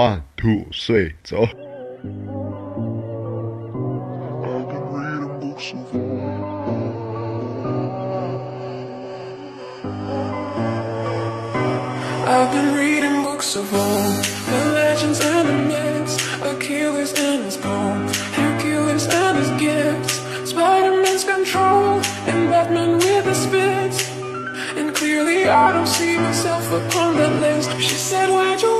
One two three，走。I've been reading books of old. The legends and the myths, Achilles and his bow, Hercules and his gifts, Spider-Man's control, and Batman with his spits. And clearly I don't see myself upon that list. She said, Where'd you?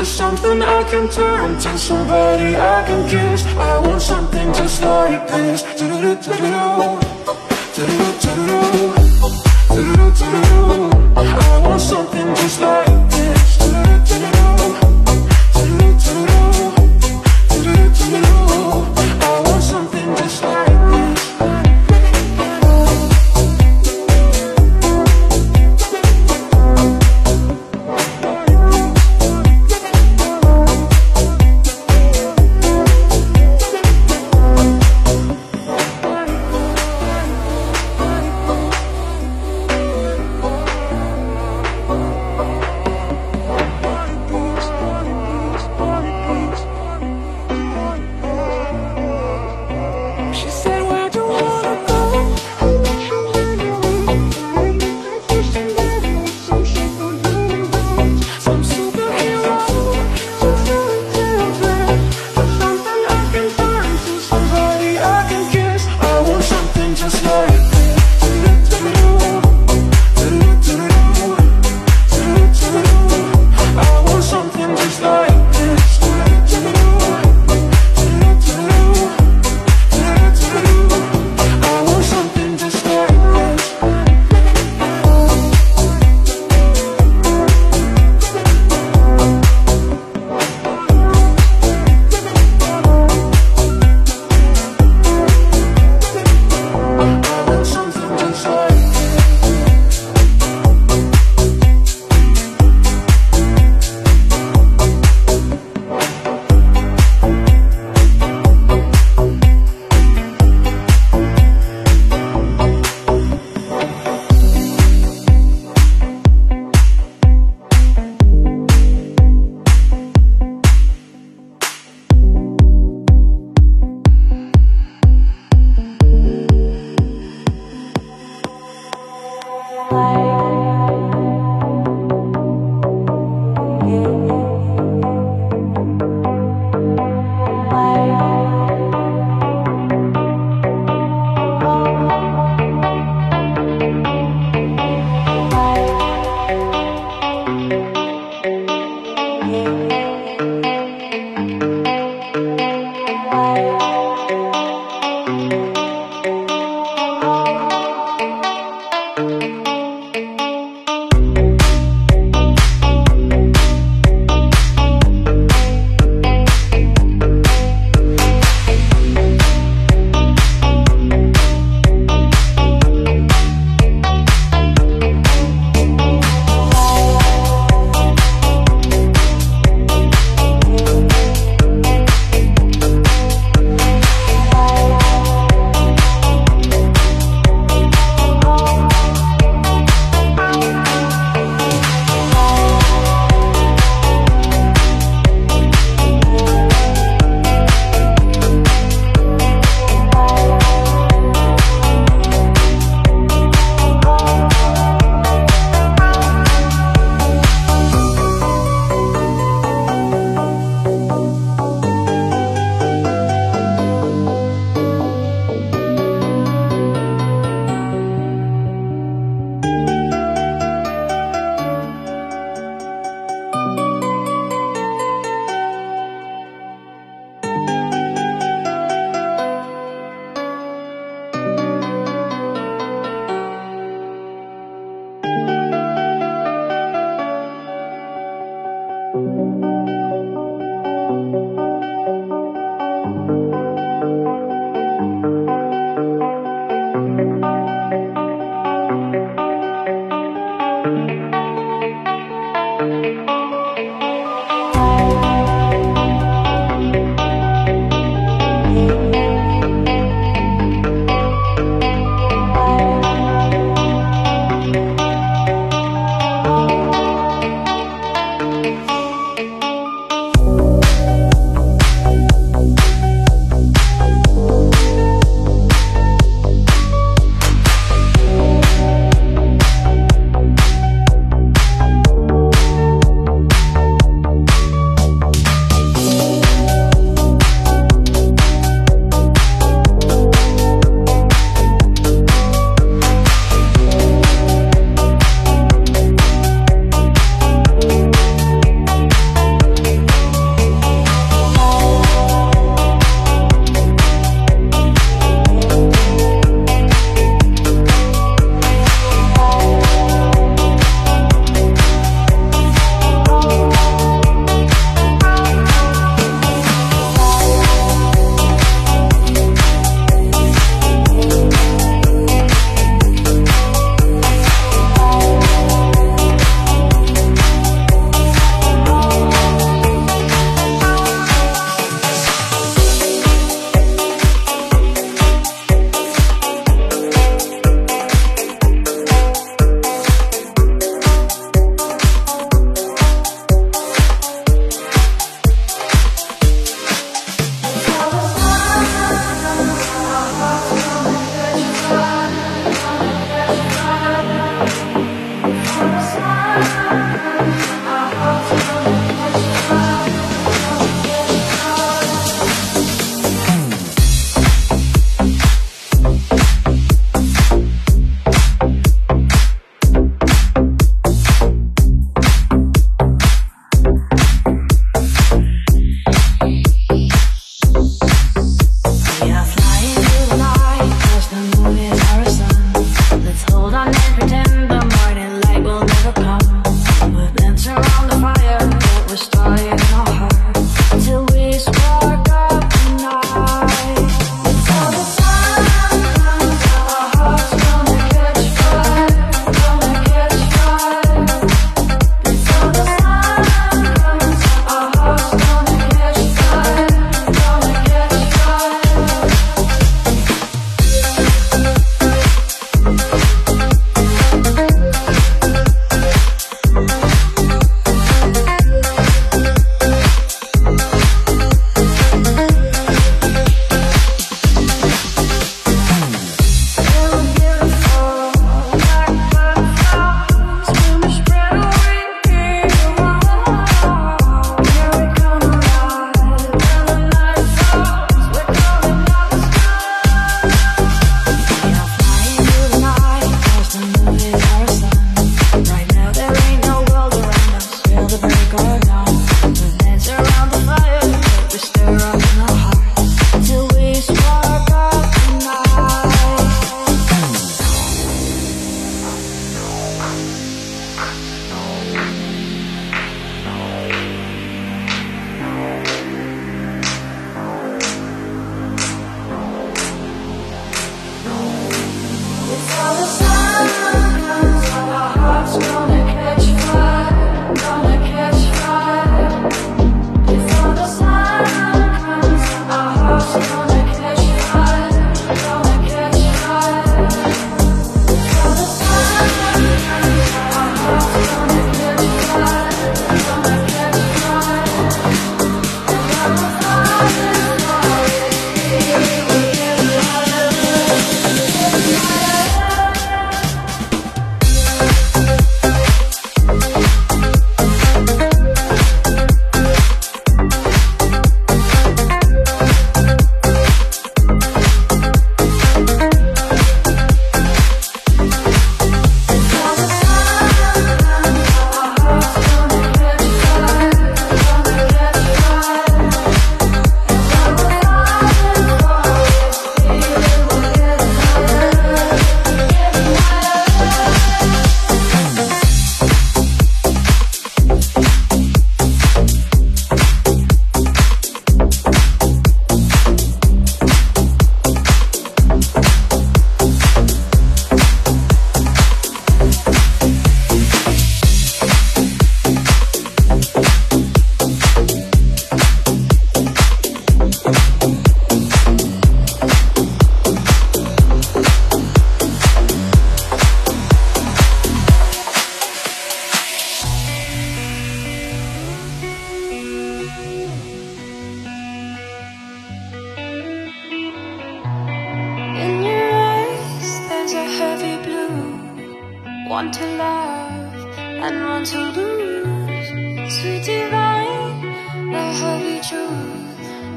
Just something I can turn to, somebody I can kiss. I want something just like this. Do-do-do-do-do. Do-do-do-do-do. Do-do-do-do-do. I want something just like this.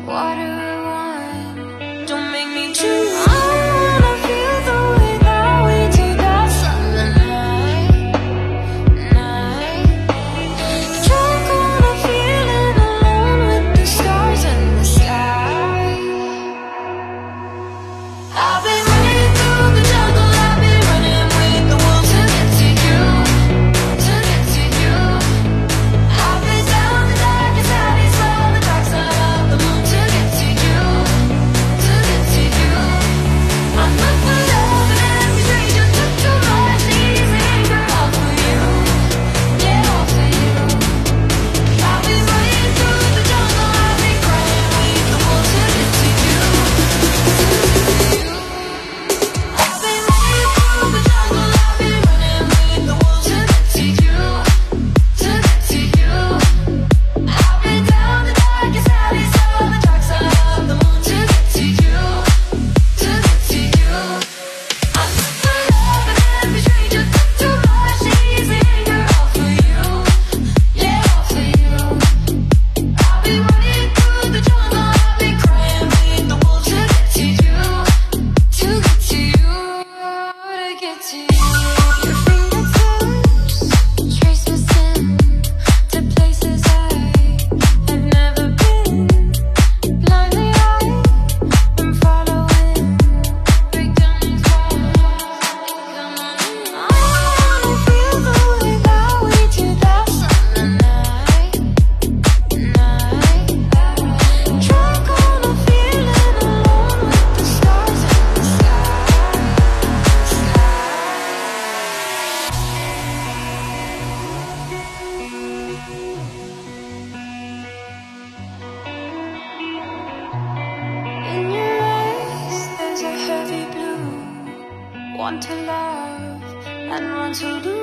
Water. Truth. Water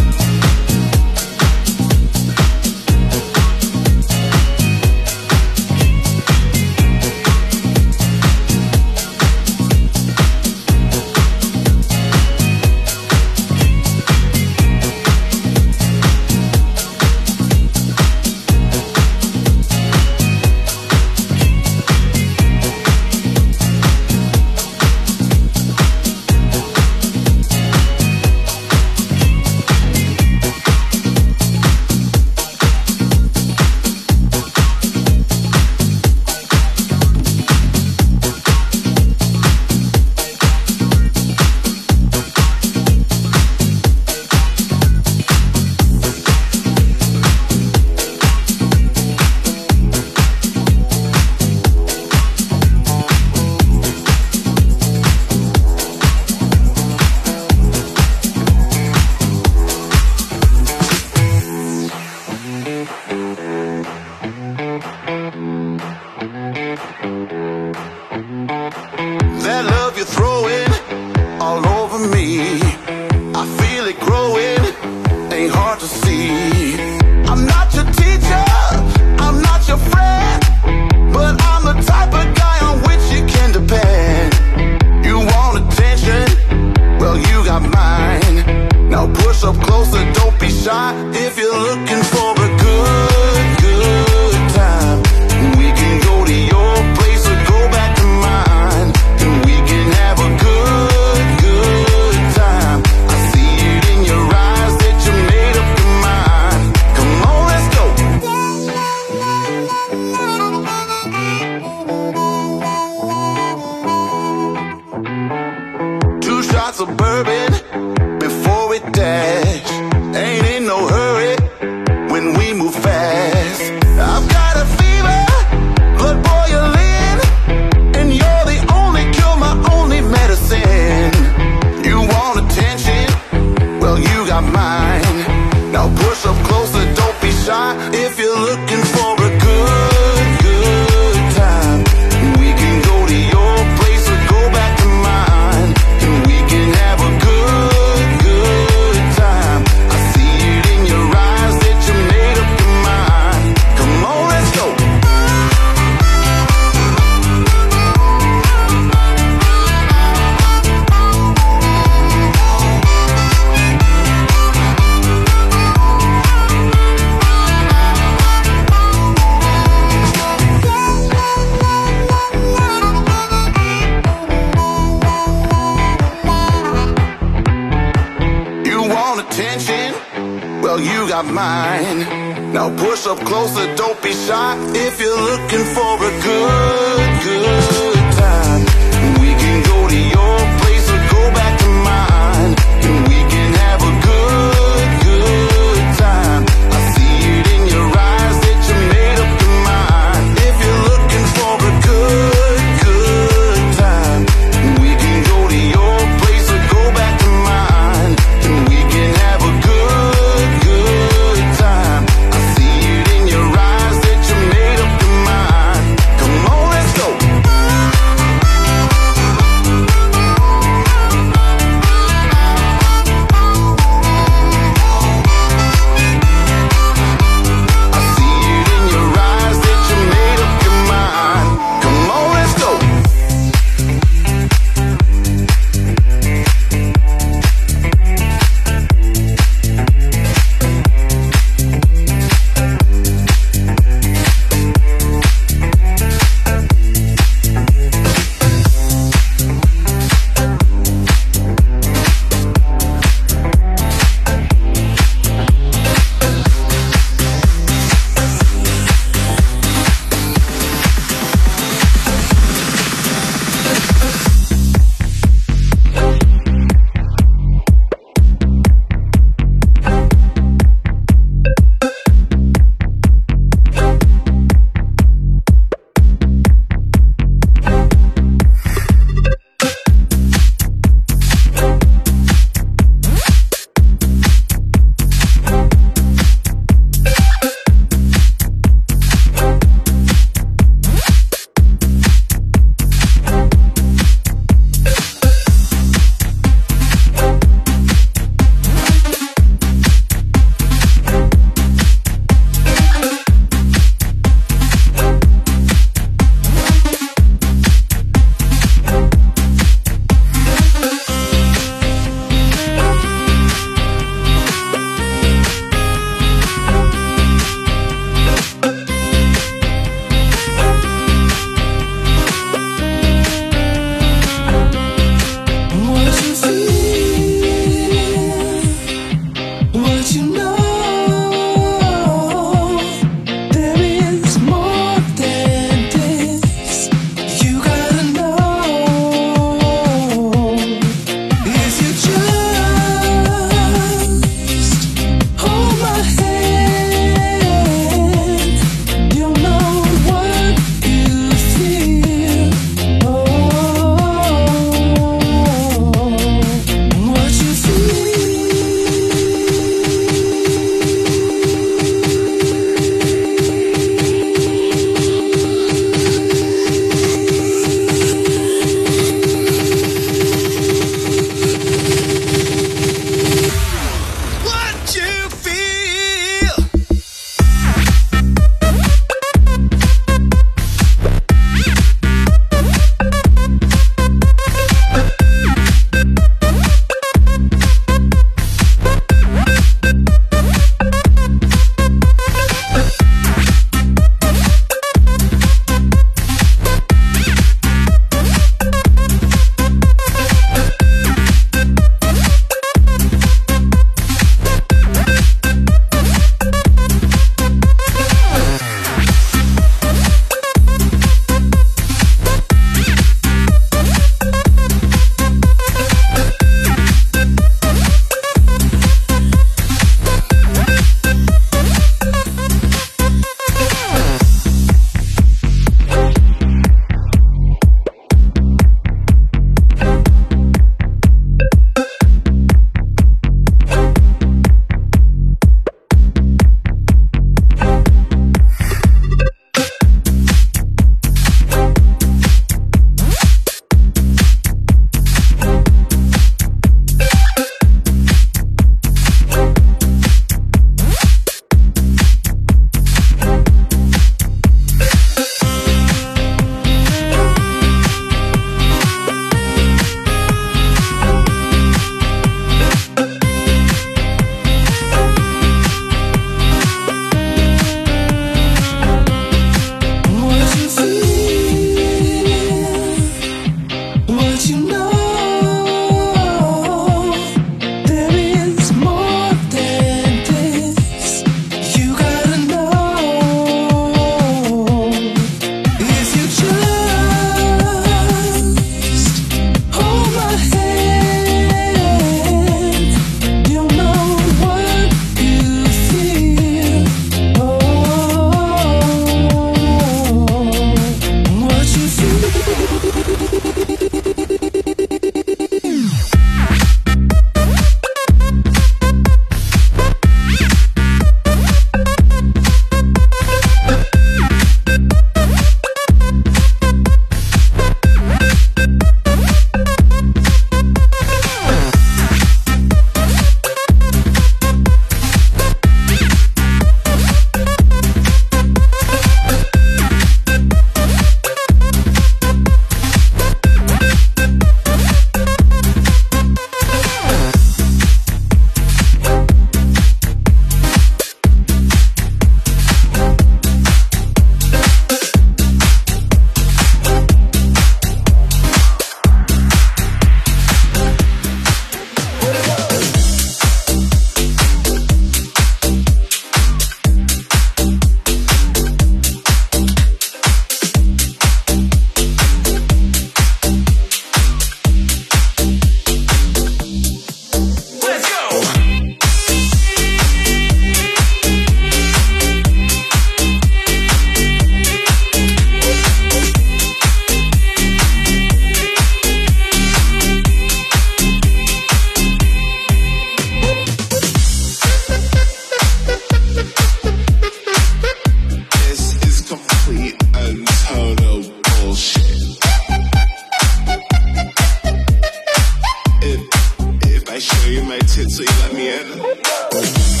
so you let me in.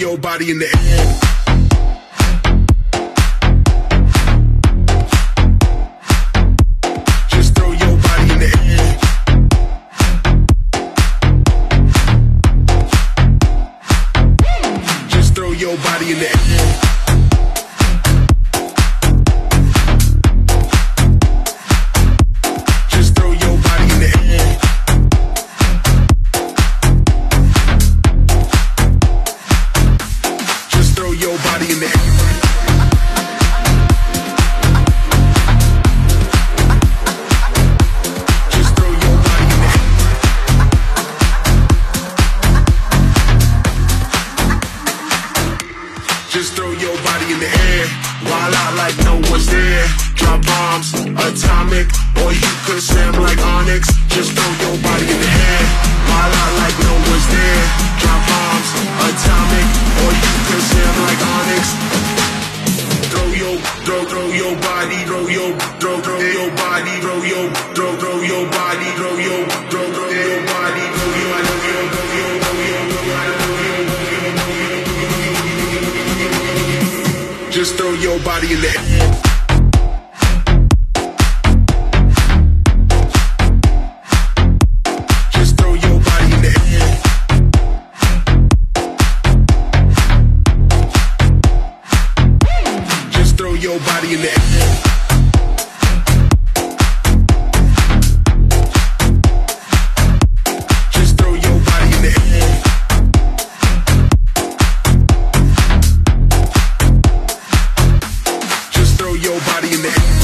Your body in the air. Your body in the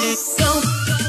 Thank you.